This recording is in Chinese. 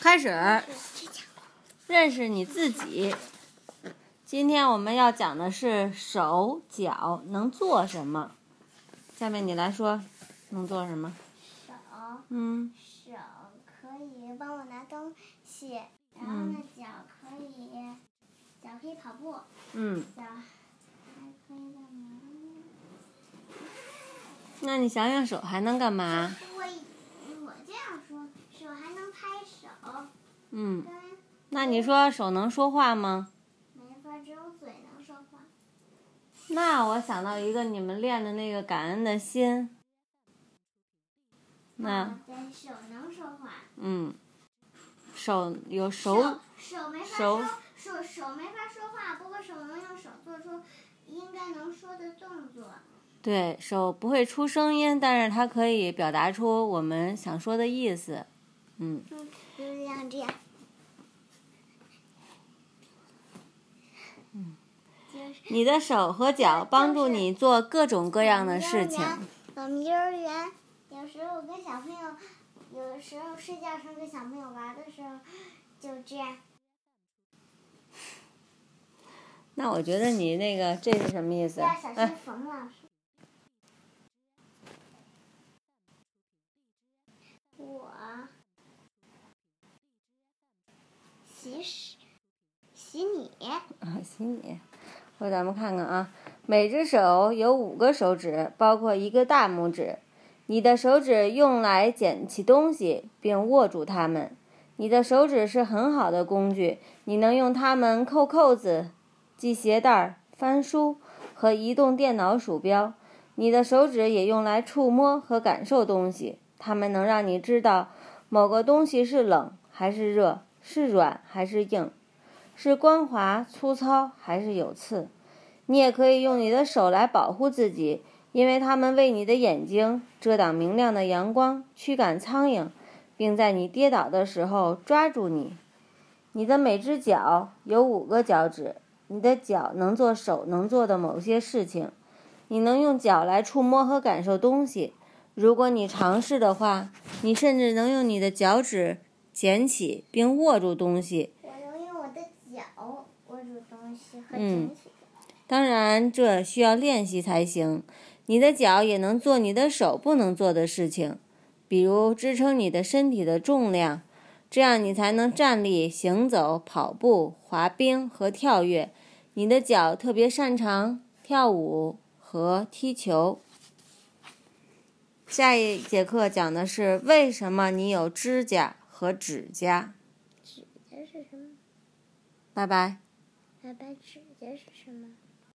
开始认识你自己。今天我们要讲的是手脚能做什么。下面你来说，能做什么？手，嗯手可以帮我拿东西，然后呢，脚可以，脚可以跑步，嗯，脚还可以干嘛？那你想想手还能干嘛？我以我这样说，手还能拍手，嗯，那你说手能说话吗？没法只有嘴能说话。那我想到一个你们练的那个感恩的心。那手能说话。嗯，手有手手手没法手说，手手没法说话，不过手能用手做出应该能说的动作。对手不会出声音，但是它可以表达出我们想说的意思。嗯，嗯，就像这样。嗯你的手和脚帮助你做各种各样的事情。我们幼儿园有时候跟小朋友，有时候睡觉时候跟小朋友玩的时候，就这样。那我觉得你那个这是什么意思？要小心哎，冯老师。我洗屎，洗你。啊，洗你。回咱们看看啊，每只手有五个手指，包括一个大拇指。你的手指用来捡起东西，并握住它们。你的手指是很好的工具，你能用它们扣扣子、系鞋带、翻书和移动电脑鼠标。你的手指也用来触摸和感受东西，它们能让你知道某个东西是冷还是热，是软还是硬。是光滑、粗糙还是有刺？你也可以用你的手来保护自己，因为它们为你的眼睛遮挡明亮的阳光，驱赶苍蝇，并在你跌倒的时候抓住你。你的每只脚有五个脚趾，你的脚能做手能做的某些事情。你能用脚来触摸和感受东西。如果你尝试的话，你甚至能用你的脚趾捡起并握住东西。嗯。当然，这需要练习才行。你的脚也能做你的手不能做的事情，比如支撑你的身体的重量，这样你才能站立、行走、跑步、滑冰和跳跃。你的脚特别擅长跳舞和踢球。下一节课讲的是为什么你有指甲和指甲。指甲是什么？拜拜。拜拜，指甲是什么？